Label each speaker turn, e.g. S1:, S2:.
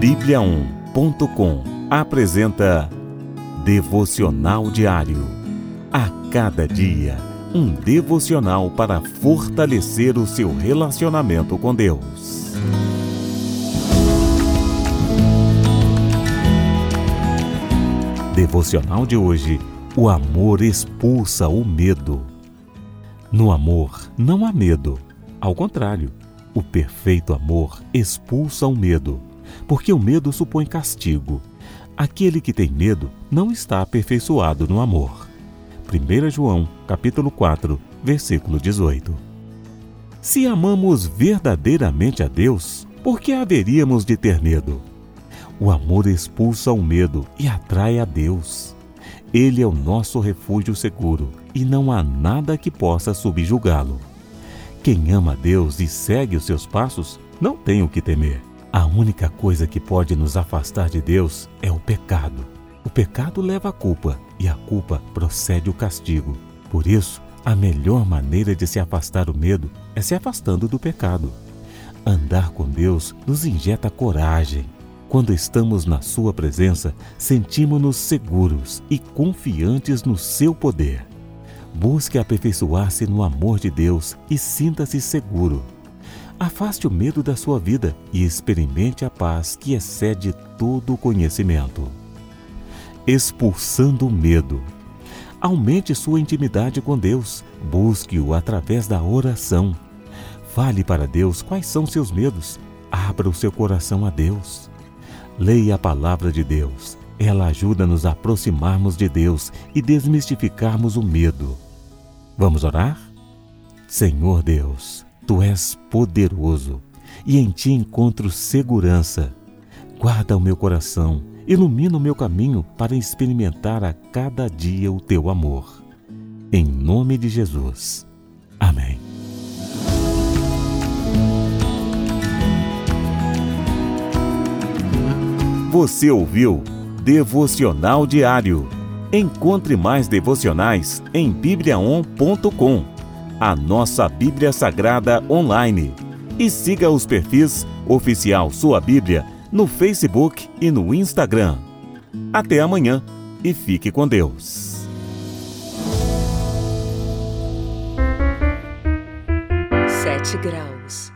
S1: Bíblia1.com apresenta Devocional Diário. A cada dia, um devocional para fortalecer o seu relacionamento com Deus. Devocional de hoje: O amor expulsa o medo. No amor não há medo. Ao contrário, o perfeito amor expulsa o medo porque o medo supõe castigo. Aquele que tem medo não está aperfeiçoado no amor. 1 João, capítulo 4, versículo 18. Se amamos verdadeiramente a Deus, por que haveríamos de ter medo? O amor expulsa o medo e atrai a Deus. Ele é o nosso refúgio seguro e não há nada que possa subjugá-lo. Quem ama a Deus e segue os seus passos não tem o que temer. A única coisa que pode nos afastar de Deus é o pecado. O pecado leva a culpa e a culpa procede o castigo. Por isso, a melhor maneira de se afastar o medo é se afastando do pecado. Andar com Deus nos injeta coragem. Quando estamos na Sua presença, sentimos-nos seguros e confiantes no Seu poder. Busque aperfeiçoar-se no amor de Deus e sinta-se seguro. Afaste o medo da sua vida e experimente a paz que excede todo o conhecimento. Expulsando o medo. Aumente sua intimidade com Deus. Busque-o através da oração. Fale para Deus quais são seus medos. Abra o seu coração a Deus. Leia a palavra de Deus. Ela ajuda-nos a aproximarmos de Deus e desmistificarmos o medo. Vamos orar? Senhor Deus, Tu és poderoso e em ti encontro segurança. Guarda o meu coração, ilumina o meu caminho para experimentar a cada dia o teu amor. Em nome de Jesus. Amém. Você ouviu Devocional Diário. Encontre mais devocionais em bibliaon.com a nossa Bíblia Sagrada online. E siga os perfis Oficial Sua Bíblia no Facebook e no Instagram. Até amanhã e fique com Deus.
S2: Sete graus.